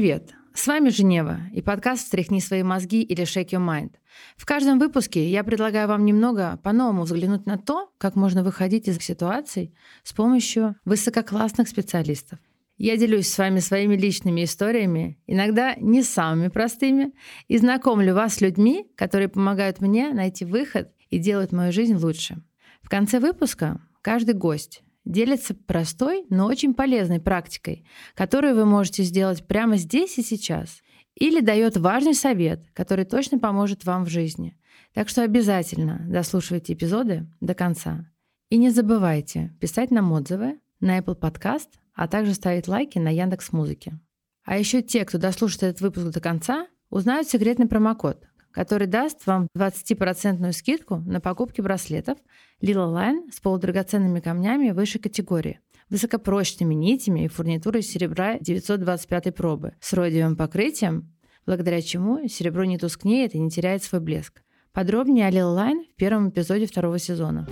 привет! С вами Женева и подкаст «Встряхни свои мозги» или «Shake your mind». В каждом выпуске я предлагаю вам немного по-новому взглянуть на то, как можно выходить из ситуаций с помощью высококлассных специалистов. Я делюсь с вами своими личными историями, иногда не самыми простыми, и знакомлю вас с людьми, которые помогают мне найти выход и делают мою жизнь лучше. В конце выпуска каждый гость делится простой, но очень полезной практикой, которую вы можете сделать прямо здесь и сейчас, или дает важный совет, который точно поможет вам в жизни. Так что обязательно дослушивайте эпизоды до конца. И не забывайте писать нам отзывы на Apple Podcast, а также ставить лайки на Яндекс Музыке. А еще те, кто дослушает этот выпуск до конца, узнают секретный промокод, который даст вам 20% скидку на покупки браслетов Lila Line с полудрагоценными камнями высшей категории, высокопрочными нитями и фурнитурой серебра 925 пробы с родиевым покрытием, благодаря чему серебро не тускнеет и не теряет свой блеск. Подробнее о Lila Line в первом эпизоде второго сезона.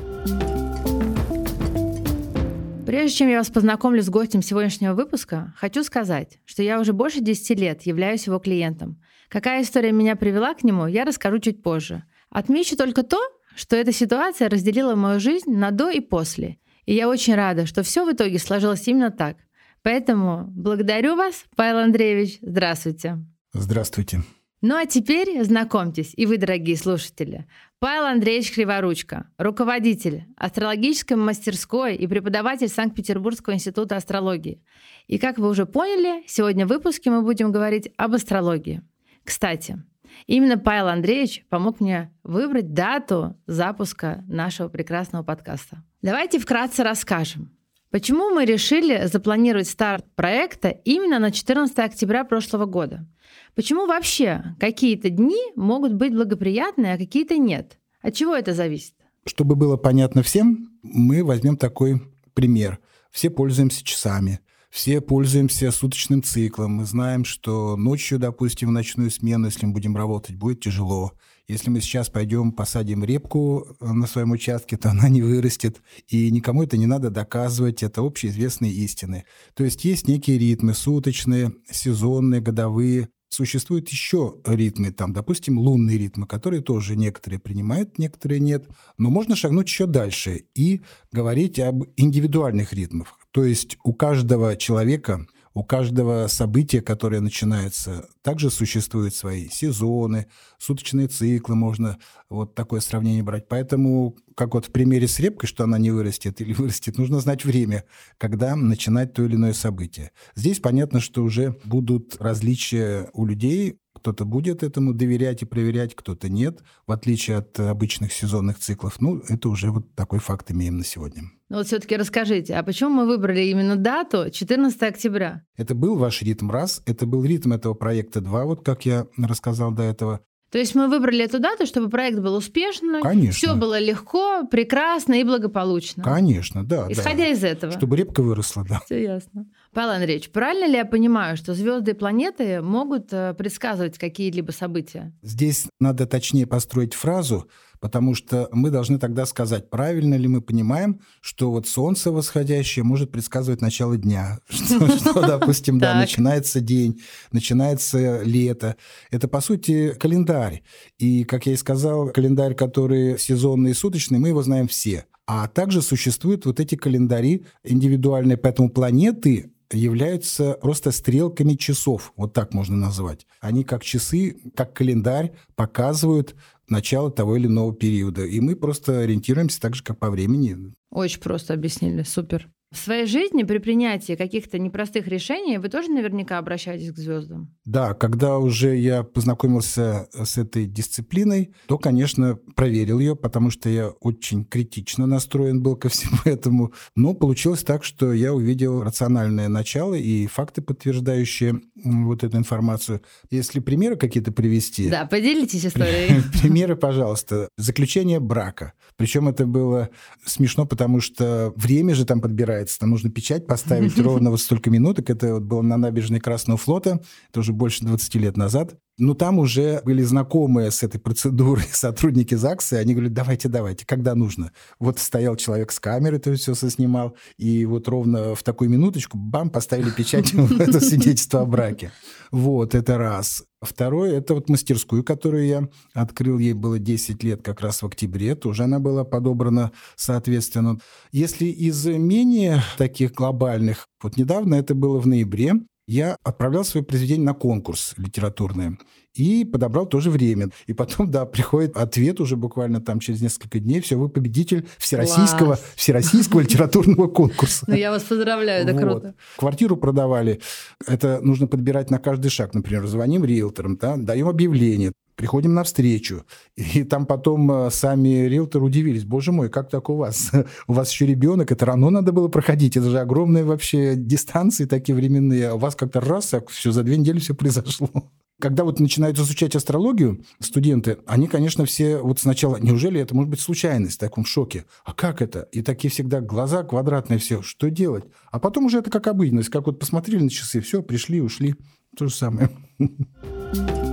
Прежде чем я вас познакомлю с гостем сегодняшнего выпуска, хочу сказать, что я уже больше 10 лет являюсь его клиентом. Какая история меня привела к нему, я расскажу чуть позже. Отмечу только то, что эта ситуация разделила мою жизнь на до и после. И я очень рада, что все в итоге сложилось именно так. Поэтому благодарю вас, Павел Андреевич. Здравствуйте. Здравствуйте. Ну а теперь знакомьтесь, и вы, дорогие слушатели. Павел Андреевич Криворучка, руководитель астрологической мастерской и преподаватель Санкт-Петербургского института астрологии. И как вы уже поняли, сегодня в выпуске мы будем говорить об астрологии. Кстати, именно Павел Андреевич помог мне выбрать дату запуска нашего прекрасного подкаста. Давайте вкратце расскажем, почему мы решили запланировать старт проекта именно на 14 октября прошлого года – Почему вообще какие-то дни могут быть благоприятные, а какие-то нет? От чего это зависит? Чтобы было понятно всем, мы возьмем такой пример. Все пользуемся часами, все пользуемся суточным циклом. Мы знаем, что ночью, допустим, в ночную смену, если мы будем работать, будет тяжело. Если мы сейчас пойдем посадим репку на своем участке, то она не вырастет. И никому это не надо доказывать, это общеизвестные истины. То есть есть некие ритмы суточные, сезонные, годовые. Существуют еще ритмы, там, допустим, лунные ритмы, которые тоже некоторые принимают, некоторые нет. Но можно шагнуть еще дальше и говорить об индивидуальных ритмах. То есть у каждого человека у каждого события, которое начинается, также существуют свои сезоны, суточные циклы, можно вот такое сравнение брать. Поэтому, как вот в примере с репкой, что она не вырастет или вырастет, нужно знать время, когда начинать то или иное событие. Здесь понятно, что уже будут различия у людей, кто-то будет этому доверять и проверять, кто-то нет, в отличие от обычных сезонных циклов. Ну, это уже вот такой факт имеем на сегодня. Ну вот все-таки расскажите, а почему мы выбрали именно дату 14 октября? Это был ваш ритм раз, это был ритм этого проекта два, вот как я рассказал до этого. То есть мы выбрали эту дату, чтобы проект был успешным, Конечно. все было легко, прекрасно и благополучно. Конечно, да. Исходя да. из этого. Чтобы репка выросла, да. Все ясно. Павел Андреевич, правильно ли я понимаю, что звезды и планеты могут э, предсказывать какие-либо события? Здесь надо точнее построить фразу, потому что мы должны тогда сказать, правильно ли мы понимаем, что вот солнце восходящее может предсказывать начало дня, что, допустим, да, начинается день, начинается лето. Это, по сути, календарь. И, как я и сказал, календарь, который сезонный и суточный, мы его знаем все. А также существуют вот эти календари индивидуальные, поэтому планеты являются просто стрелками часов, вот так можно назвать. Они как часы, как календарь показывают начало того или иного периода. И мы просто ориентируемся так же, как по времени. Очень просто объяснили, супер. В своей жизни при принятии каких-то непростых решений вы тоже наверняка обращаетесь к звездам. Да, когда уже я познакомился с этой дисциплиной, то, конечно, проверил ее, потому что я очень критично настроен был ко всему этому. Но получилось так, что я увидел рациональное начало и факты, подтверждающие вот эту информацию. Если примеры какие-то привести... Да, поделитесь историей. Примеры, пожалуйста. Заключение брака. Причем это было смешно, потому что время же там подбирается называется. Там нужно печать поставить ровно вот столько минуток. Это вот было на набережной Красного флота. Это уже больше 20 лет назад. Но там уже были знакомые с этой процедурой сотрудники ЗАГСа, и они говорят, давайте, давайте, когда нужно. Вот стоял человек с камерой, то все соснимал, и вот ровно в такую минуточку, бам, поставили печать в это свидетельство о браке. Вот, это раз. Второе, это вот мастерскую, которую я открыл, ей было 10 лет как раз в октябре, тоже она была подобрана соответственно. Если из менее таких глобальных, вот недавно это было в ноябре, я отправлял свое произведение на конкурс литературный и подобрал тоже время. И потом, да, приходит ответ уже буквально там через несколько дней. Все, вы победитель всероссийского, всероссийского литературного конкурса. Ну, я вас поздравляю, это круто. Квартиру продавали. Это нужно подбирать на каждый шаг. Например, звоним риэлторам, да, даем объявление приходим навстречу. И там потом э, сами риэлторы удивились. Боже мой, как так у вас? У вас еще ребенок, это рано надо было проходить. Это же огромные вообще дистанции такие временные. А у вас как-то раз, так все, за две недели все произошло. Когда вот начинают изучать астрологию студенты, они, конечно, все вот сначала, неужели это может быть случайность, в таком шоке? А как это? И такие всегда глаза квадратные все, что делать? А потом уже это как обыденность, как вот посмотрели на часы, все, пришли, ушли. То же самое.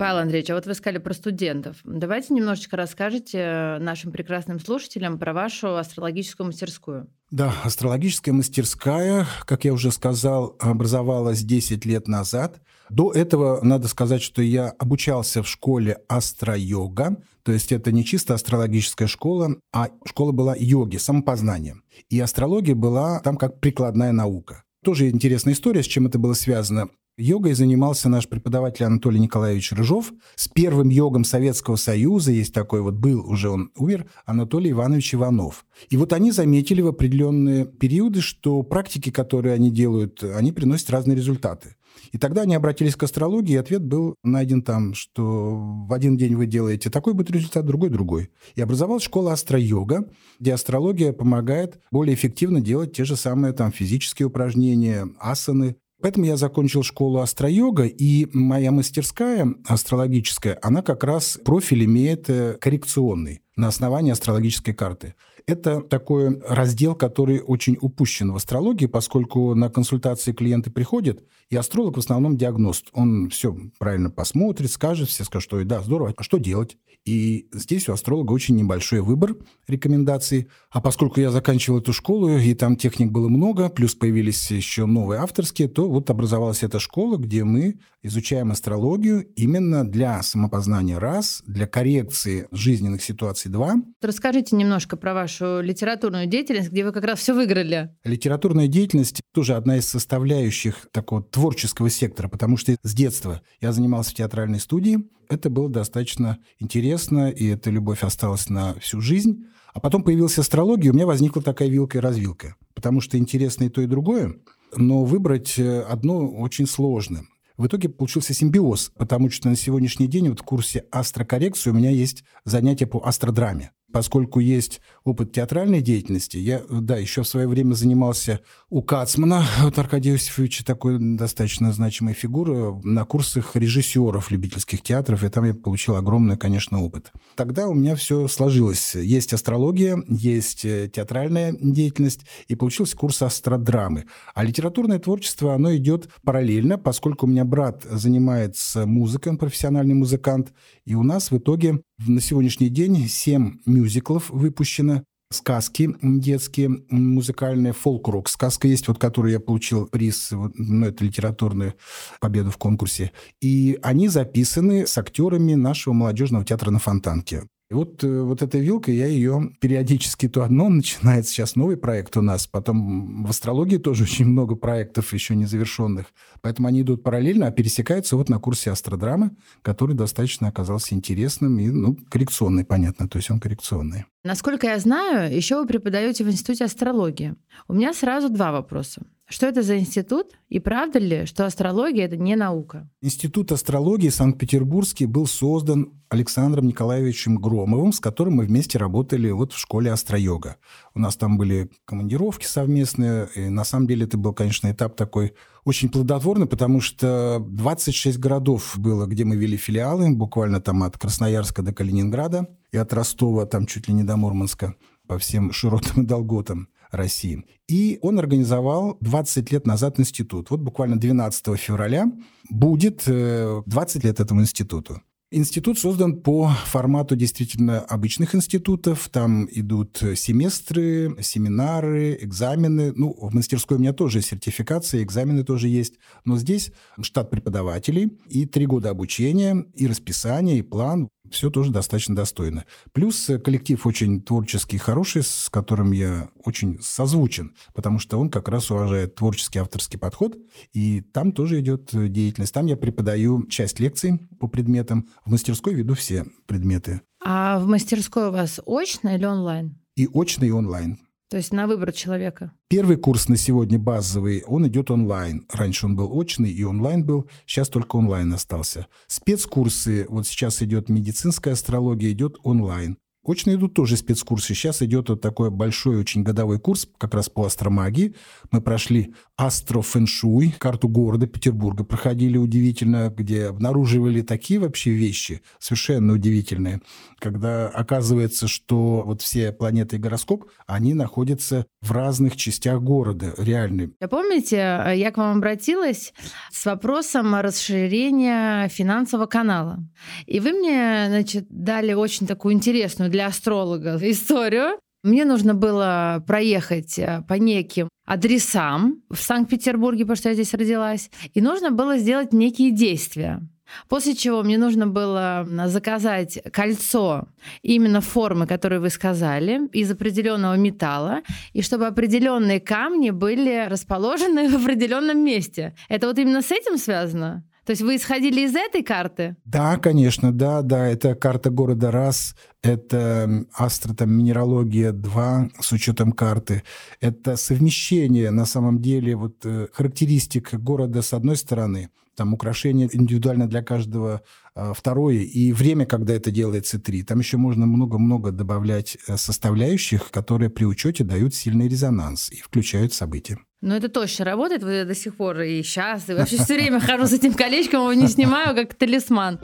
Павел Андреевич, а вот вы сказали про студентов. Давайте немножечко расскажите нашим прекрасным слушателям про вашу астрологическую мастерскую. Да, астрологическая мастерская, как я уже сказал, образовалась 10 лет назад. До этого надо сказать, что я обучался в школе астро-йога, то есть это не чисто астрологическая школа, а школа была йоги, самопознания. И астрология была там как прикладная наука. Тоже интересная история, с чем это было связано. Йогой занимался наш преподаватель Анатолий Николаевич Рыжов. С первым йогом Советского Союза, есть такой вот, был уже он умер, Анатолий Иванович Иванов. И вот они заметили в определенные периоды, что практики, которые они делают, они приносят разные результаты. И тогда они обратились к астрологии, и ответ был найден там, что в один день вы делаете такой будет результат, другой – другой. И образовалась школа астро-йога, где астрология помогает более эффективно делать те же самые там физические упражнения, асаны, Поэтому я закончил школу астро-йога, и моя мастерская астрологическая, она как раз профиль имеет э, коррекционный на основании астрологической карты. Это такой раздел, который очень упущен в астрологии, поскольку на консультации клиенты приходят, и астролог в основном диагност. Он все правильно посмотрит, скажет, все скажут, что да, здорово, а что делать? И здесь у астролога очень небольшой выбор рекомендаций. А поскольку я заканчивал эту школу, и там техник было много, плюс появились еще новые авторские, то вот образовалась эта школа, где мы изучаем астрологию именно для самопознания раз, для коррекции жизненных ситуаций два. Расскажите немножко про вашу литературную деятельность, где вы как раз все выиграли. Литературная деятельность тоже одна из составляющих такого творческого сектора, потому что с детства я занимался в театральной студии, это было достаточно интересно, и эта любовь осталась на всю жизнь. А потом появилась астрология, у меня возникла такая вилка и развилка. Потому что интересно и то, и другое, но выбрать э, одно очень сложно. В итоге получился симбиоз, потому что на сегодняшний день вот в курсе астрокоррекции у меня есть занятие по астродраме. Поскольку есть опыт театральной деятельности, я, да, еще в свое время занимался у Кацмана, вот Аркадия Иосифовича, такой достаточно значимая фигура, на курсах режиссеров любительских театров, и там я получил огромный, конечно, опыт. Тогда у меня все сложилось. Есть астрология, есть э, театральная деятельность, и получился курс астродрамы. А литературное творчество, оно идет параллельно, поскольку у меня брат занимается музыкой, он профессиональный музыкант, и у нас в итоге на сегодняшний день семь мюзиклов выпущено, сказки детские, музыкальные, фолк-рок. Сказка есть, вот, которую я получил приз, ну, это литературную победу в конкурсе. И они записаны с актерами нашего молодежного театра на Фонтанке. И вот, э, вот эта вилка, я ее периодически то одно начинает сейчас новый проект у нас, потом в астрологии тоже очень много проектов еще незавершенных. Поэтому они идут параллельно, а пересекаются вот на курсе астродрамы, который достаточно оказался интересным и, ну, коррекционный, понятно, то есть он коррекционный. Насколько я знаю, еще вы преподаете в Институте астрологии. У меня сразу два вопроса. Что это за институт? И правда ли, что астрология — это не наука? Институт астрологии Санкт-Петербургский был создан Александром Николаевичем Громовым, с которым мы вместе работали вот в школе астройога. У нас там были командировки совместные, и на самом деле это был, конечно, этап такой очень плодотворный, потому что 26 городов было, где мы вели филиалы, буквально там от Красноярска до Калининграда, и от Ростова там чуть ли не до Мурманска. по всем широтам и долготам России. И он организовал 20 лет назад институт. Вот буквально 12 февраля будет 20 э, лет этому институту. Институт создан по формату действительно обычных институтов. Там идут семестры, семинары, экзамены. Ну, в мастерской у меня тоже сертификация, экзамены тоже есть. Но здесь штат преподавателей и три года обучения, и расписание, и план все тоже достаточно достойно. Плюс э, коллектив очень творческий, хороший, с которым я очень созвучен, потому что он как раз уважает творческий авторский подход, и там тоже идет э, деятельность. Там я преподаю часть лекций по предметам, в мастерской веду все предметы. А в мастерской у вас очно или онлайн? И очно, и онлайн. То есть на выбор человека. Первый курс на сегодня базовый, он идет онлайн. Раньше он был очный и онлайн был, сейчас только онлайн остался. Спецкурсы, вот сейчас идет медицинская астрология, идет онлайн. Очно идут тоже спецкурсы. Сейчас идет вот такой большой очень годовой курс как раз по астромагии. Мы прошли астрофэншуй, карту города Петербурга проходили удивительно, где обнаруживали такие вообще вещи совершенно удивительные, когда оказывается, что вот все планеты и гороскоп, они находятся в разных частях города, реальные. Я помните, я к вам обратилась с вопросом расширения финансового канала. И вы мне, значит, дали очень такую интересную для астролога историю. Мне нужно было проехать э, по неким адресам в Санкт-Петербурге, потому что я здесь родилась, и нужно было сделать некие действия. После чего мне нужно было заказать кольцо именно формы, которую вы сказали, из определенного металла, и чтобы определенные камни были расположены в определенном месте. Это вот именно с этим связано? То есть вы исходили из этой карты? Да, конечно, да, да. Это карта города раз, это астро, там, минералогия 2 с учетом карты. Это совмещение, на самом деле, вот э, характеристик города с одной стороны, там украшения индивидуально для каждого второе, и время, когда это делается, три. Там еще можно много-много добавлять э, составляющих, которые при учете дают сильный резонанс и включают события. Ну, это точно работает. Вот я до сих пор и сейчас, и вообще все время хожу с этим колечком, его не снимаю, как талисман.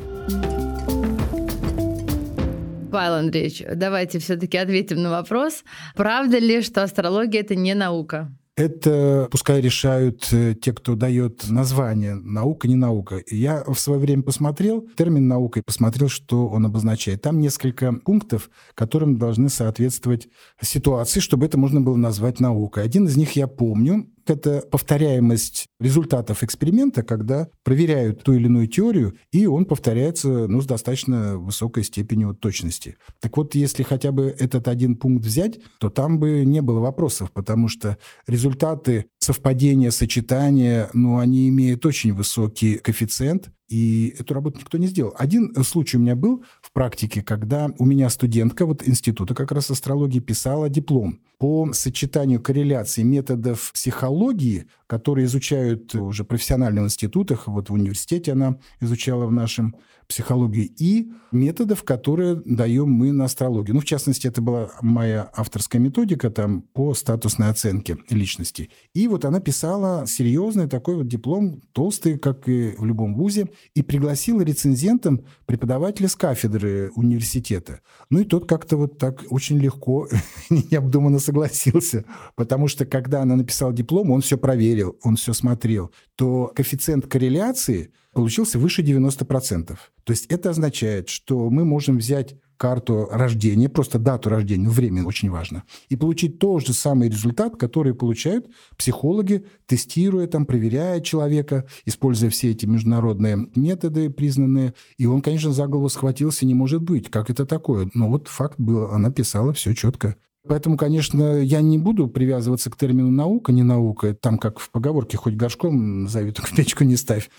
Павел Андреевич, давайте все-таки ответим на вопрос. Правда ли, что астрология это не наука? Это пускай решают э, те, кто дает название наука, не наука. Я в свое время посмотрел термин наука и посмотрел, что он обозначает. Там несколько пунктов, которым должны соответствовать ситуации, чтобы это можно было назвать наукой. Один из них я помню это повторяемость результатов эксперимента, когда проверяют ту или иную теорию, и он повторяется ну, с достаточно высокой степенью точности. Так вот, если хотя бы этот один пункт взять, то там бы не было вопросов, потому что результаты совпадения, сочетания, ну, они имеют очень высокий коэффициент, и эту работу никто не сделал. Один случай у меня был практике, когда у меня студентка вот института как раз астрологии писала диплом по сочетанию корреляции методов психологии, которые изучают уже в профессиональных институтах, вот в университете она изучала в нашем психологии, и методов, которые даем мы на астрологии. Ну, в частности, это была моя авторская методика там по статусной оценке личности. И вот она писала серьезный такой вот диплом, толстый, как и в любом вузе, и пригласила рецензентом преподавателя с кафедры университета. Ну и тот как-то вот так очень легко, необдуманно согласился, потому что когда она написала диплом, он все проверил, он все смотрел, то коэффициент корреляции получился выше 90%. То есть это означает, что мы можем взять карту рождения, просто дату рождения, время очень важно, и получить тот же самый результат, который получают психологи, тестируя, там, проверяя человека, используя все эти международные методы признанные. И он, конечно, за голову схватился, не может быть. Как это такое? Но вот факт был, она писала все четко. Поэтому, конечно, я не буду привязываться к термину «наука», не наука. Там, как в поговорке, хоть горшком назови, только печку не ставь.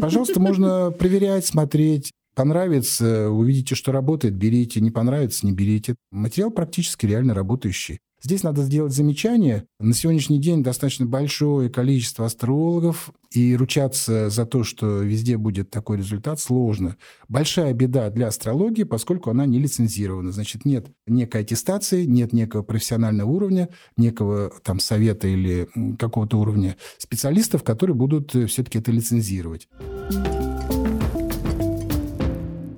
Пожалуйста, можно проверять, смотреть. Понравится, увидите, что работает, берите. Не понравится, не берите. Материал практически реально работающий. Здесь надо сделать замечание. На сегодняшний день достаточно большое количество астрологов, и ручаться за то, что везде будет такой результат, сложно. Большая беда для астрологии, поскольку она не лицензирована. Значит, нет некой аттестации, нет некого профессионального уровня, некого там совета или какого-то уровня специалистов, которые будут э, все-таки это лицензировать.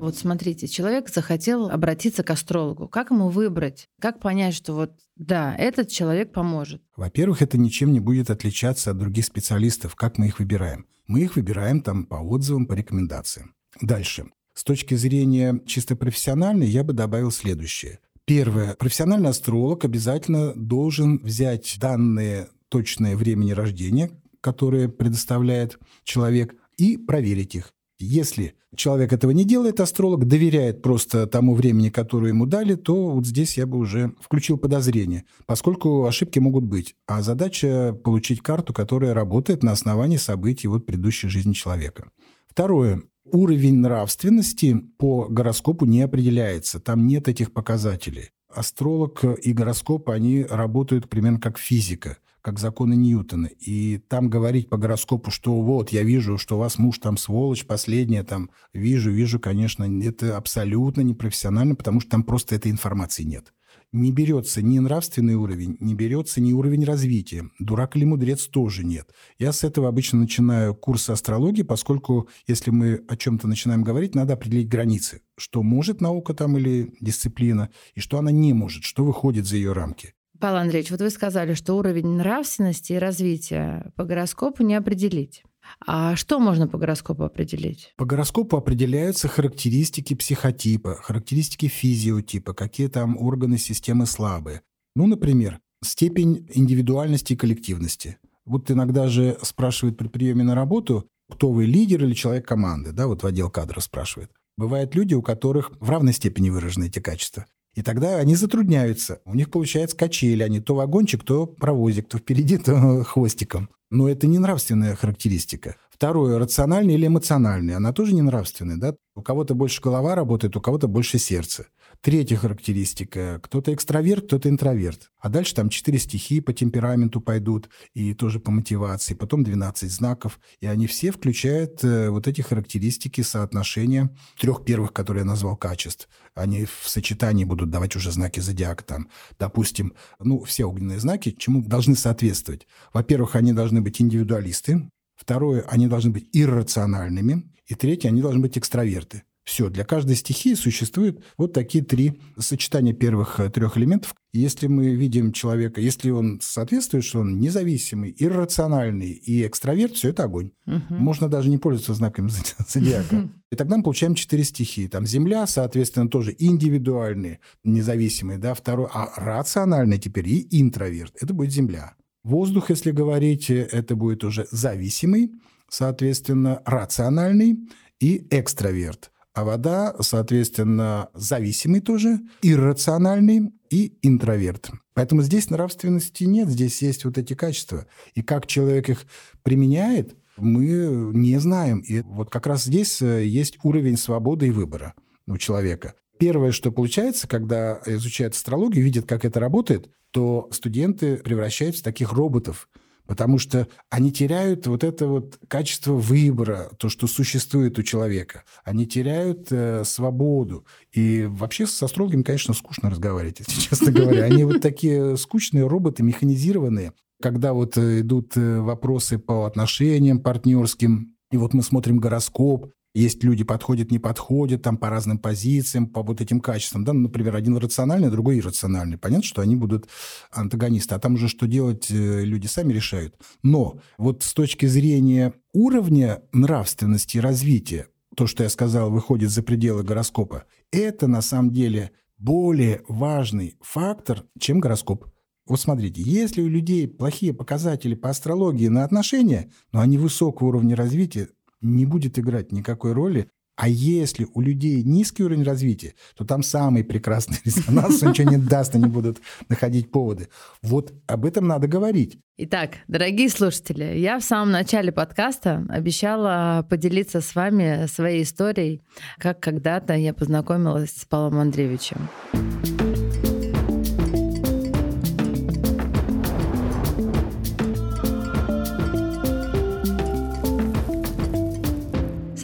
Вот смотрите, человек захотел обратиться к астрологу. Как ему выбрать? Как понять, что вот да, этот человек поможет? Во-первых, это ничем не будет отличаться от других специалистов, как мы их выбираем. Мы их выбираем там по отзывам, по рекомендациям. Дальше. С точки зрения чисто профессиональной я бы добавил следующее. Первое. Профессиональный астролог обязательно должен взять данные точное времени рождения, которые предоставляет человек, и проверить их. Если человек этого не делает, астролог доверяет просто тому времени, которое ему дали, то вот здесь я бы уже включил подозрение, поскольку ошибки могут быть. А задача – получить карту, которая работает на основании событий вот предыдущей жизни человека. Второе. Уровень нравственности по гороскопу не определяется. Там нет этих показателей. Астролог и гороскоп, они работают примерно как физика как законы Ньютона. И там говорить по гороскопу, что вот, я вижу, что у вас муж там сволочь, последняя там, вижу, вижу, конечно, это абсолютно непрофессионально, потому что там просто этой информации нет. Не берется ни нравственный уровень, не берется ни уровень развития. Дурак или мудрец тоже нет. Я с этого обычно начинаю курс астрологии, поскольку если мы о чем-то начинаем говорить, надо определить границы. Что может наука там или дисциплина, и что она не может, что выходит за ее рамки. Павел Андреевич, вот вы сказали, что уровень нравственности и развития по гороскопу не определить. А что можно по гороскопу определить? По гороскопу определяются характеристики психотипа, характеристики физиотипа, какие там органы системы слабые. Ну, например, степень индивидуальности и коллективности. Вот иногда же спрашивают при приеме на работу, кто вы, лидер или человек команды, да, вот в отдел кадров спрашивает. Бывают люди, у которых в равной степени выражены эти качества. И тогда они затрудняются. У них получается качели. Они то вагончик, то провозик, то впереди, то хвостиком. Но это не нравственная характеристика. Второе, рациональный или эмоциональный. Она тоже не нравственная. Да? У кого-то больше голова работает, у кого-то больше сердце. Третья характеристика. Кто-то экстраверт, кто-то интроверт. А дальше там четыре стихии по темпераменту пойдут и тоже по мотивации. Потом 12 знаков. И они все включают э, вот эти характеристики соотношения трех первых, которые я назвал качеств. Они в сочетании будут давать уже знаки зодиака. Там, допустим, ну, все огненные знаки чему должны соответствовать. Во-первых, они должны быть индивидуалисты. Второе, они должны быть иррациональными. И третье, они должны быть экстраверты. Все, для каждой стихии существуют вот такие три сочетания первых э, трех элементов. Если мы видим человека, если он соответствует, что он независимый, иррациональный и экстраверт, все это огонь. Угу. Можно даже не пользоваться знаками зодиака. И тогда мы получаем четыре стихии. Там Земля, соответственно, тоже индивидуальный, независимый, да, второй, а рациональный теперь и интроверт. Это будет Земля. Воздух, если говорить, э, это будет уже зависимый, соответственно, рациональный и экстраверт а вода, соответственно, зависимый тоже, иррациональный и интроверт. Поэтому здесь нравственности нет, здесь есть вот эти качества. И как человек их применяет, мы не знаем. И вот как раз здесь э, есть уровень свободы и выбора у человека. Первое, что получается, когда изучают астрологию, видят, как это работает, то студенты превращаются в таких роботов – потому что они теряют вот это вот качество выбора, то, что существует у человека. Они теряют э, свободу. И вообще с астрологами, конечно, скучно разговаривать, если честно говоря. Они вот такие скучные роботы, механизированные. Когда вот э, идут э, вопросы по отношениям партнерским, и вот мы смотрим гороскоп, есть люди подходят, не подходят, там по разным позициям, по вот этим качествам. Да? Например, один рациональный, другой иррациональный. Понятно, что они будут антагонисты. А там уже что делать, э, люди сами решают. Но вот с точки зрения уровня нравственности и развития, то, что я сказал, выходит за пределы гороскопа, это на самом деле более важный фактор, чем гороскоп. Вот смотрите, если у людей плохие показатели по астрологии на отношения, но они высокого уровня развития, не будет играть никакой роли. А если у людей низкий уровень развития, то там самый прекрасный резонанс, ничего не даст, они будут находить поводы. Вот об этом надо говорить. Итак, дорогие слушатели, я в самом начале подкаста обещала поделиться с вами своей историей, как когда-то я познакомилась с Павлом Андреевичем.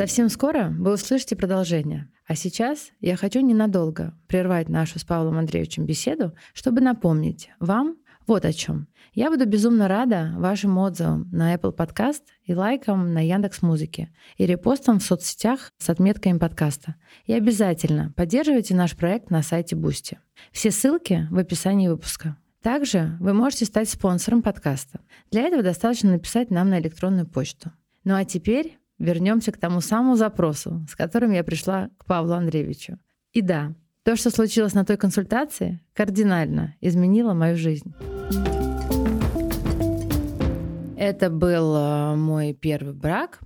Совсем скоро вы услышите продолжение. А сейчас я хочу ненадолго прервать нашу с Павлом Андреевичем беседу, чтобы напомнить вам Вот о чем. Я буду безумно рада вашим отзывам на Apple Podcast и лайкам на Яндекс Музыке и репостам в соцсетях с отметками подкаста. И обязательно поддерживайте наш проект на сайте Boosty. Все ссылки в описании выпуска. Также вы можете стать спонсором подкаста. Для этого достаточно написать нам на электронную почту. Ну а теперь вернемся к тому самому запросу, с которым я пришла к Павлу Андреевичу. И да, то, что случилось на той консультации, кардинально изменило мою жизнь. Это был э, мой первый брак,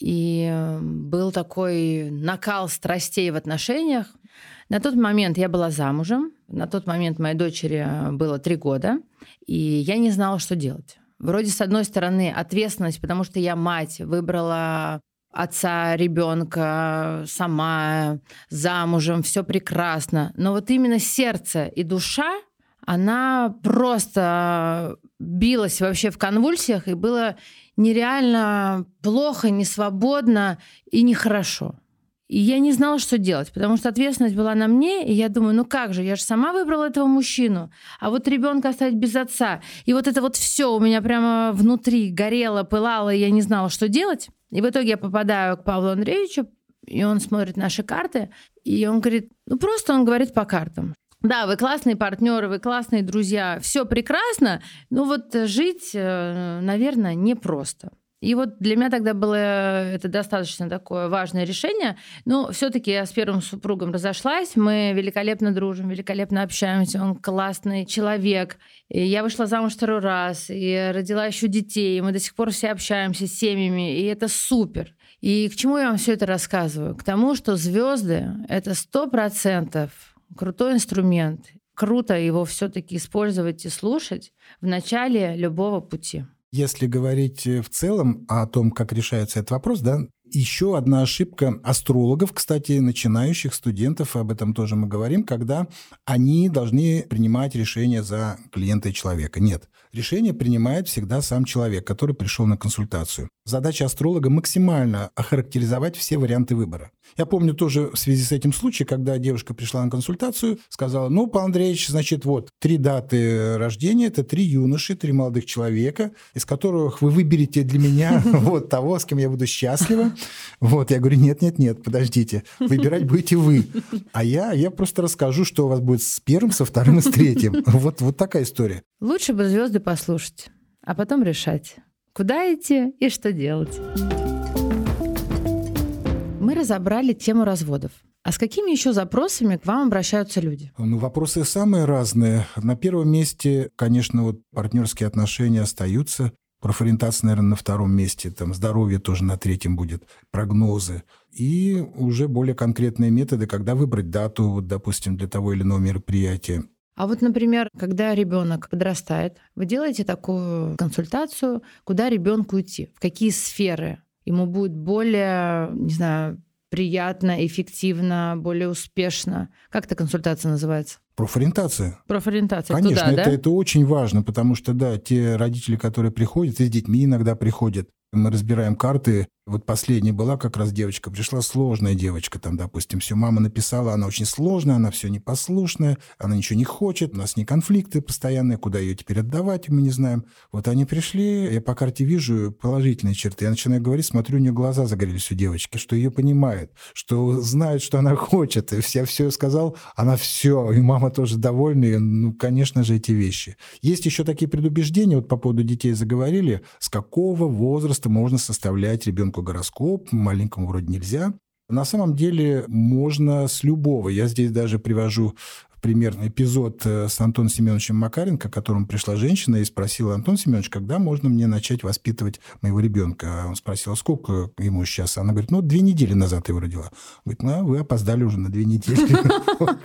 и э, был такой накал страстей в отношениях. На тот момент я была замужем, на тот момент моей дочери э, было три года, и я не знала, что делать. Вроде, с одной стороны, ответственность, потому что я мать, выбрала отца ребенка сама, замужем, все прекрасно. Но вот именно сердце и душа она просто билась вообще в конвульсиях, и было нереально плохо, несвободно и нехорошо. И я не знала, что делать, потому что ответственность была на мне, и я думаю, ну как же, я же сама выбрала этого мужчину, а вот ребенка оставить без отца. И вот это вот все у меня прямо внутри горело, пылало, и я не знала, что делать. И в итоге я попадаю к Павлу Андреевичу, и он смотрит наши карты, и он говорит, ну просто он говорит по картам, да, вы классные партнеры, вы классные друзья, все прекрасно, но вот жить, э, наверное, непросто. И вот для меня тогда было это достаточно такое важное решение. Но все-таки я с первым супругом разошлась. Мы великолепно дружим, великолепно общаемся. Он классный человек. И я вышла замуж второй раз и родила еще детей. И мы до сих пор все общаемся с семьями. И это супер. И к чему я вам все это рассказываю? К тому, что звезды это сто процентов крутой инструмент. Круто его все-таки использовать и слушать в начале любого пути. Если говорить э, в целом о том, как решается этот вопрос, да, еще одна ошибка астрологов, кстати, начинающих студентов, об этом тоже мы говорим, когда они должны принимать решение за клиента и человека. Нет. Решение принимает всегда сам человек, который пришел на консультацию. Задача астролога максимально охарактеризовать все варианты выбора. Я помню тоже в связи с этим случай, когда девушка пришла на консультацию, сказала, ну, Павел Андреевич, значит, вот, три даты рождения, это три юноши, три молодых человека, из которых вы выберете для меня вот того, с кем я буду счастлива. Вот, я говорю, нет, нет, нет, подождите, выбирать будете вы. А я, я просто расскажу, что у вас будет с первым, со вторым и с третьим. Вот, вот такая история. Лучше бы звезды послушать, а потом решать, куда идти и что делать. Мы разобрали тему разводов. А с какими еще запросами к вам обращаются люди? Ну, вопросы самые разные. На первом месте, конечно, вот партнерские отношения остаются. Профориентация, наверное, на втором месте. Там здоровье тоже на третьем будет. Прогнозы. И уже более конкретные методы, когда выбрать дату, вот, допустим, для того или иного мероприятия. А вот, например, когда ребенок подрастает, вы делаете такую консультацию, куда ребенку идти, в какие сферы ему будет более, не знаю, приятно, эффективно, более успешно. Как эта консультация называется? Профориентация. Профориентация. Конечно, Туда, это, да? это очень важно, потому что, да, те родители, которые приходят, и с детьми иногда приходят, мы разбираем карты. Вот последняя была как раз девочка, пришла сложная девочка, там, допустим, все мама написала, она очень сложная, она все непослушная, она ничего не хочет, у нас не конфликты постоянные, куда ее теперь отдавать, мы не знаем. Вот они пришли, я по карте вижу положительные черты, я начинаю говорить, смотрю, у нее глаза загорелись у девочки, что ее понимает, что знает, что она хочет, и я все сказал, она все, и мама тоже довольна, и, ну, конечно же, эти вещи. Есть еще такие предубеждения, вот по поводу детей заговорили, с какого возраста можно составлять ребенку гороскоп, маленькому вроде нельзя. На самом деле можно с любого. Я здесь даже привожу примерно эпизод э, с Антоном Семеновичем Макаренко, к которому пришла женщина и спросила, Антон Семенович, когда можно мне начать воспитывать моего ребенка? А он спросил, а сколько ему сейчас? Она говорит, ну, две недели назад его родила. Говорит, ну, вы опоздали уже на две недели.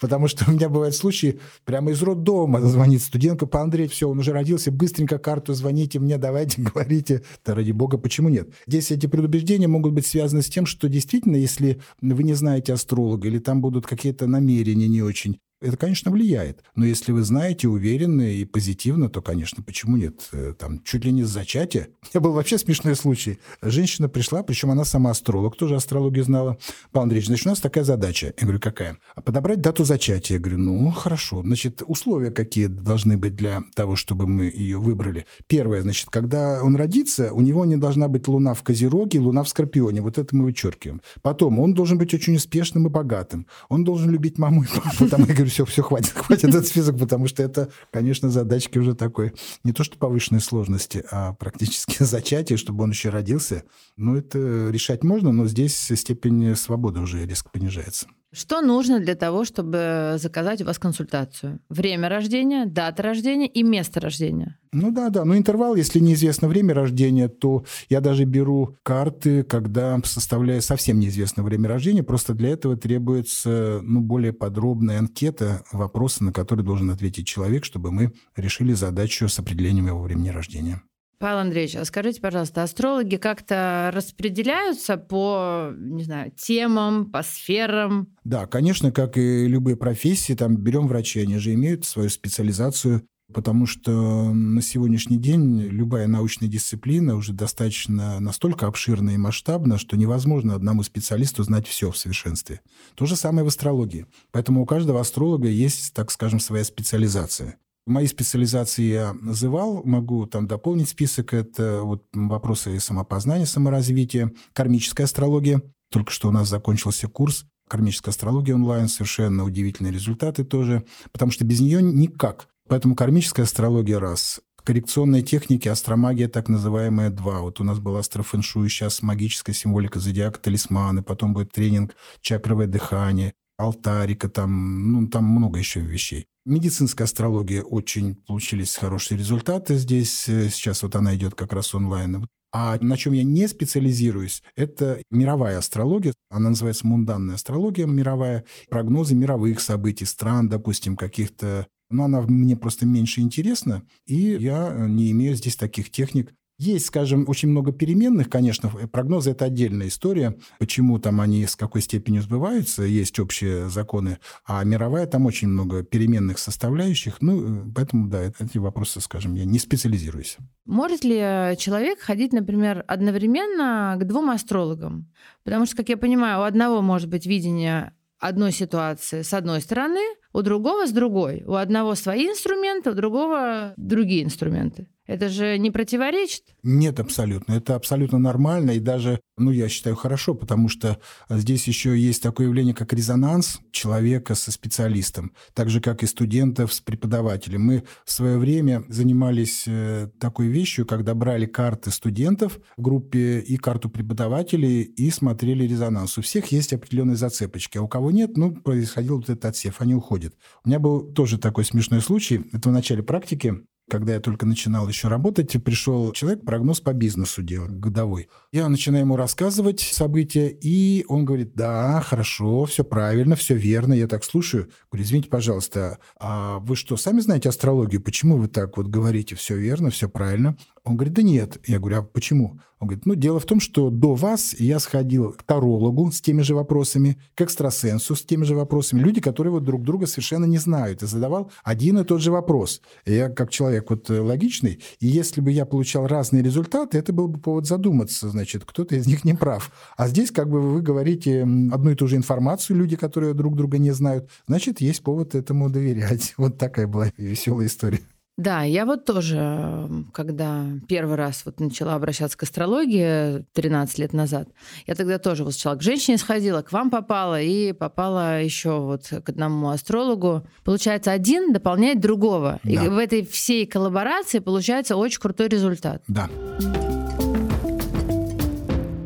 Потому что у меня бывают случаи, прямо из роддома звонит студентка, по Андрей, все, он уже родился, быстренько карту звоните мне, давайте, говорите. Да ради бога, почему нет? Здесь эти предубеждения могут быть связаны с тем, что действительно, если вы не знаете астролога или там будут какие-то намерения не очень, это, конечно, влияет. Но если вы знаете, уверены и позитивно, то, конечно, почему нет? Э, там чуть ли не с зачатия. Меня был вообще смешной случай. Женщина пришла, причем она сама астролог, тоже астрологию знала. Павел Андреевич, значит, у нас такая задача. Я говорю, какая? А подобрать дату зачатия. Я говорю, ну, хорошо. Значит, условия какие должны быть для того, чтобы мы ее выбрали? Первое, значит, когда он родится, у него не должна быть луна в Козероге, луна в Скорпионе. Вот это мы вычеркиваем. Потом, он должен быть очень успешным и богатым. Он должен любить маму и папу. Там я говорю, все, все, хватит, хватит этот список, потому что это, конечно, задачки уже такой, не то что повышенной сложности, а практически зачатие, чтобы он еще родился. Ну, это решать можно, но здесь степень свободы уже резко понижается. Что нужно для того, чтобы заказать у вас консультацию? Время рождения, дата рождения и место рождения. Ну да, да. Но интервал, если неизвестно время рождения, то я даже беру карты, когда составляю совсем неизвестное время рождения. Просто для этого требуется ну, более подробная анкета, вопросы, на которые должен ответить человек, чтобы мы решили задачу с определением его времени рождения. Павел Андреевич, а скажите, пожалуйста, астрологи как-то распределяются по, не знаю, темам, по сферам? Да, конечно, как и любые профессии, там берем врачи, они же имеют свою специализацию, потому что на сегодняшний день любая научная дисциплина уже достаточно настолько обширна и масштабна, что невозможно одному специалисту знать все в совершенстве. То же самое в астрологии. Поэтому у каждого астролога есть, так скажем, своя специализация. Мои специализации я называл, могу там дополнить список. Это вот вопросы самопознания, саморазвития, кармическая астрология. Только что у нас закончился курс кармической астрологии онлайн, совершенно удивительные результаты тоже, потому что без нее никак. Поэтому кармическая астрология раз, коррекционные техники, астромагия так называемая два. Вот у нас был астрофэншуй, сейчас магическая символика зодиака, талисманы, потом будет тренинг чакровое дыхание, алтарика, там, ну, там много еще вещей. Медицинская астрология очень получились хорошие результаты здесь. Э, сейчас вот она идет как раз онлайн. А на чем я не специализируюсь, это мировая астрология. Она называется мунданная астрология мировая. Прогнозы мировых событий, стран, допустим, каких-то но она мне просто меньше интересна, и я не имею здесь таких техник, есть, скажем, очень много переменных, конечно, прогнозы – это отдельная история, почему там они с какой степенью сбываются, есть общие законы, а мировая там очень много переменных составляющих, ну, поэтому, да, эти вопросы, скажем, я не специализируюсь. Может ли человек ходить, например, одновременно к двум астрологам? Потому что, как я понимаю, у одного может быть видение одной ситуации с одной стороны, у другого с другой. У одного свои инструменты, у другого другие инструменты. Это же не противоречит? Нет, абсолютно. Это абсолютно нормально и даже, ну, я считаю, хорошо, потому что здесь еще есть такое явление, как резонанс человека со специалистом, так же, как и студентов с преподавателем. Мы в свое время занимались э, такой вещью, когда брали карты студентов в группе и карту преподавателей и смотрели резонанс. У всех есть определенные зацепочки, а у кого нет, ну, происходил вот этот отсев, они уходят. У меня был тоже такой смешной случай. Это в начале практики когда я только начинал еще работать, пришел человек прогноз по бизнесу делать, годовой. Я начинаю ему рассказывать события, и он говорит, да, хорошо, все правильно, все верно. Я так слушаю. Говорю, извините, пожалуйста, а вы что, сами знаете астрологию? Почему вы так вот говорите, все верно, все правильно? Он говорит, да нет. Я говорю, а почему? Он говорит, ну, дело в том, что до вас я сходил к тарологу с теми же вопросами, к экстрасенсу с теми же вопросами. Люди, которые вот друг друга совершенно не знают. И задавал один и тот же вопрос. Я как человек вот э, логичный, и если бы я получал разные результаты, это был бы повод задуматься, значит, кто-то из них не прав. А здесь как бы вы говорите одну и ту же информацию, люди, которые друг друга не знают, значит, есть повод этому доверять. Вот такая была веселая история. Да, я вот тоже, когда первый раз вот начала обращаться к астрологии 13 лет назад, я тогда тоже вот сначала к женщине сходила, к вам попала и попала еще вот к одному астрологу. Получается, один дополняет другого. Да. И в этой всей коллаборации получается очень крутой результат. Да.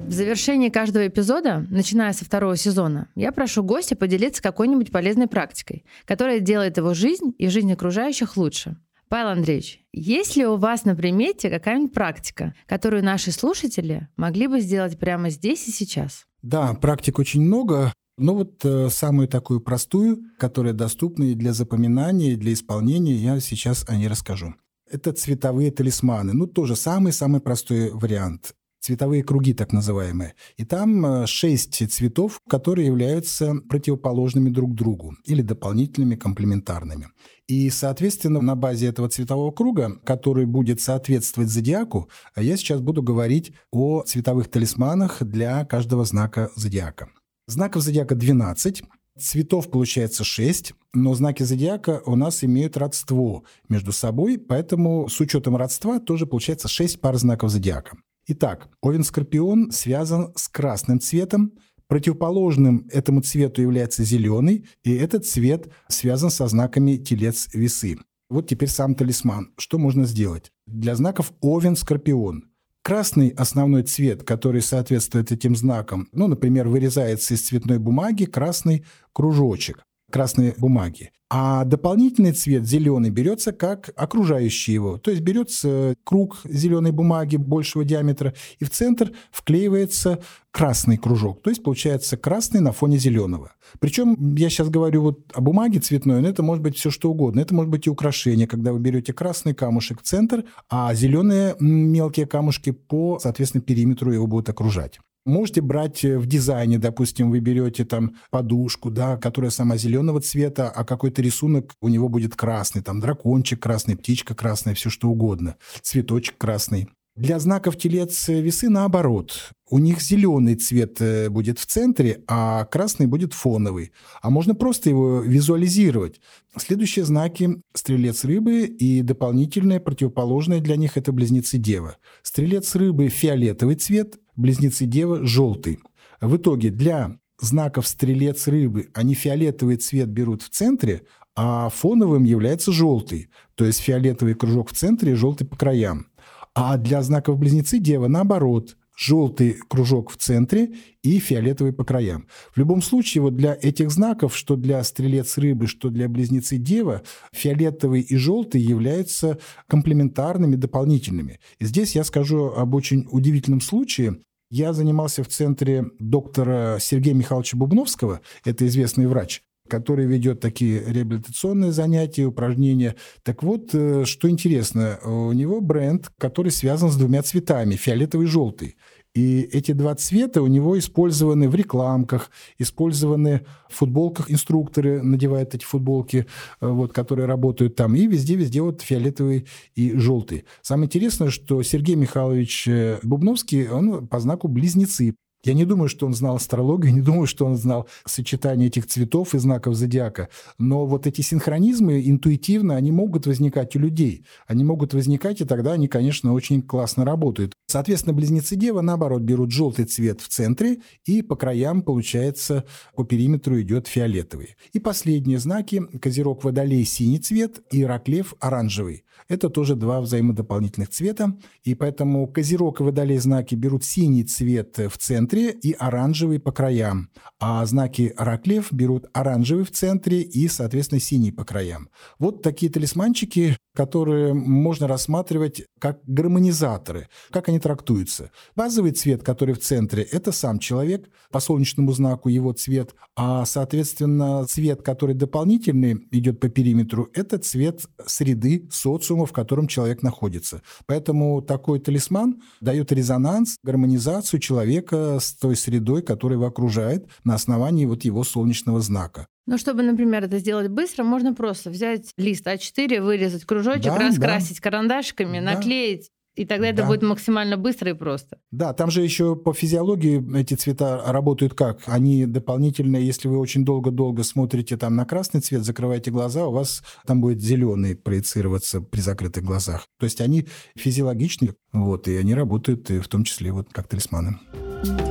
В завершении каждого эпизода, начиная со второго сезона, я прошу гостя поделиться какой-нибудь полезной практикой, которая делает его жизнь и жизнь окружающих лучше. Павел Андреевич, есть ли у вас на примете какая-нибудь практика, которую наши слушатели могли бы сделать прямо здесь и сейчас? Да, практик очень много. Но вот э, самую такую простую, которая доступна и для запоминания, и для исполнения, я сейчас о ней расскажу. Это цветовые талисманы. Ну, тоже самый-самый простой вариант. цветовые круги так называемые. И там э, шесть цветов, которые являются противоположными друг другу или дополнительными комплементарными. И, соответственно, на базе этого цветового круга, который будет соответствовать зодиаку, я сейчас буду говорить о цветовых талисманах для каждого знака зодиака. Знаков зодиака 12, Цветов получается 6, но знаки зодиака у нас имеют родство между собой, поэтому с учетом родства тоже получается 6 пар знаков зодиака. Итак, Овен-Скорпион связан с красным цветом, противоположным этому цвету является зеленый, и этот цвет связан со знаками Телец-Весы. Вот теперь сам талисман. Что можно сделать? Для знаков Овен-Скорпион Красный основной цвет, который соответствует этим знакам, ну, например, вырезается из цветной бумаги красный кружочек красной бумаги. А дополнительный цвет зеленый берется как окружающий его. То есть берется круг зеленой бумаги большего диаметра, и в центр вклеивается красный кружок. То есть получается красный на фоне зеленого. Причем я сейчас говорю вот о бумаге цветной, но это может быть все что угодно. Это может быть и украшение, когда вы берете красный камушек в центр, а зеленые мелкие камушки по, соответственно, периметру его будут окружать. Можете брать э, в дизайне, допустим, вы берете там подушку, да, которая сама зеленого цвета, а какой-то рисунок у него будет красный, там дракончик красный, птичка красная, все что угодно, цветочек красный. Для знаков телец э, весы наоборот. У них зеленый цвет э, будет в центре, а красный будет фоновый. А можно просто его визуализировать. Следующие знаки – стрелец рыбы и дополнительное противоположное для них – это близнецы дева. Стрелец рыбы – фиолетовый цвет, близнецы Дева желтый. В итоге для знаков стрелец рыбы они фиолетовый цвет берут в центре, а фоновым является желтый, то есть фиолетовый кружок в центре и желтый по краям. А для знаков близнецы Дева наоборот, желтый кружок в центре и фиолетовый по краям. В любом случае, вот для этих знаков, что для стрелец рыбы, что для близнецы дева, фиолетовый и желтый являются комплементарными, дополнительными. И здесь я скажу об очень удивительном случае. Я занимался в центре доктора Сергея Михайловича Бубновского, это известный врач, который ведет такие реабилитационные занятия, упражнения. Так вот, э, что интересно, у него бренд, который связан с двумя цветами, фиолетовый и желтый. И эти два цвета у него использованы в рекламках, использованы в футболках. Инструкторы надевают эти футболки, э, вот, которые работают там. И везде-везде вот фиолетовый и желтый. Самое интересное, что Сергей Михайлович э, Бубновский, он по знаку близнецы. Я не думаю, что он знал астрологию, не думаю, что он знал сочетание этих цветов и знаков зодиака. Но вот эти синхронизмы интуитивно, они могут возникать у людей. Они могут возникать, и тогда они, конечно, очень классно работают. Соответственно, близнецы Дева, наоборот, берут желтый цвет в центре, и по краям, получается, по периметру идет фиолетовый. И последние знаки – Козерог Водолей – синий цвет, и Раклев – оранжевый. Это тоже два взаимодополнительных цвета, и поэтому Козерог и Водолей знаки берут синий цвет в центре и оранжевый по краям, а знаки Раклев берут оранжевый в центре и, соответственно, синий по краям. Вот такие талисманчики, которые можно рассматривать как гармонизаторы. Как они трактуются? Базовый цвет, который в центре, это сам человек, по солнечному знаку его цвет, а, соответственно, цвет, который дополнительный идет по периметру, это цвет среды, социума, в котором человек находится. Поэтому такой талисман дает резонанс, гармонизацию человека с той средой, которая его окружает на основании вот его солнечного знака. Ну, чтобы, например, это сделать быстро, можно просто взять лист А4, вырезать кружочек, да, раскрасить да. карандашиками, да. наклеить. И тогда да. это будет максимально быстро и просто. Да, там же еще по физиологии эти цвета работают как? Они дополнительно, если вы очень долго-долго смотрите там на красный цвет, закрываете глаза, у вас там будет зеленый проецироваться при закрытых глазах. То есть они физиологичны, вот, и они работают и в том числе вот как талисманы. Павел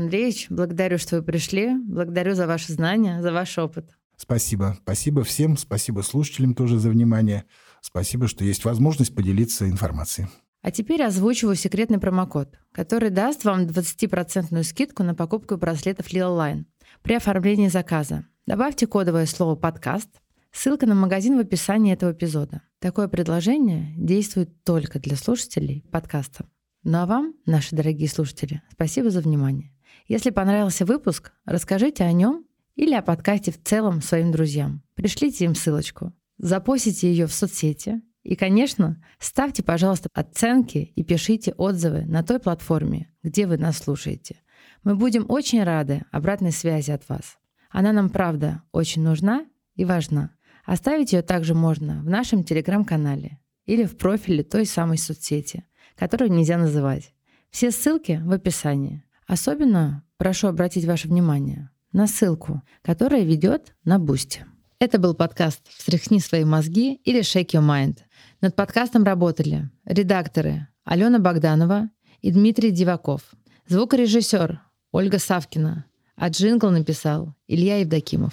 Андреевич, благодарю, что вы пришли. Благодарю за ваши знания, за ваш опыт. Спасибо. Спасибо всем. Спасибо слушателям тоже за внимание. Спасибо, что есть возможность поделиться информацией. А теперь озвучиваю секретный промокод, который даст вам 20% скидку на покупку браслетов Line при оформлении заказа. Добавьте кодовое слово «подкаст», ссылка на магазин в описании этого эпизода. Такое предложение действует только для слушателей подкаста. Ну а вам, наши дорогие слушатели, спасибо за внимание. Если понравился выпуск, расскажите о нем или о подкасте в целом своим друзьям. Пришлите им ссылочку. Запостите ее в соцсети И, конечно, ставьте, пожалуйста, оценки и пишите отзывы на той платформе, где вы нас слушаете. Мы будем очень рады обратной связи от вас. Она нам, правда, очень нужна и важна. Оставить ее также можно в нашем телеграм-канале или в профиле той самой соцсети, которую нельзя называть. Все ссылки в описании. Особенно прошу обратить ваше внимание на ссылку, которая ведет на Boosty. Это был подкаст «Встряхни свои мозги» или «Shake your mind». Над подкастом работали редакторы Алена Богданова и Дмитрий Диваков, звукорежиссер Ольга Савкина, а джингл написал Илья Евдокимов.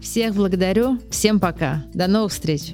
Всех благодарю, всем пока, до новых встреч!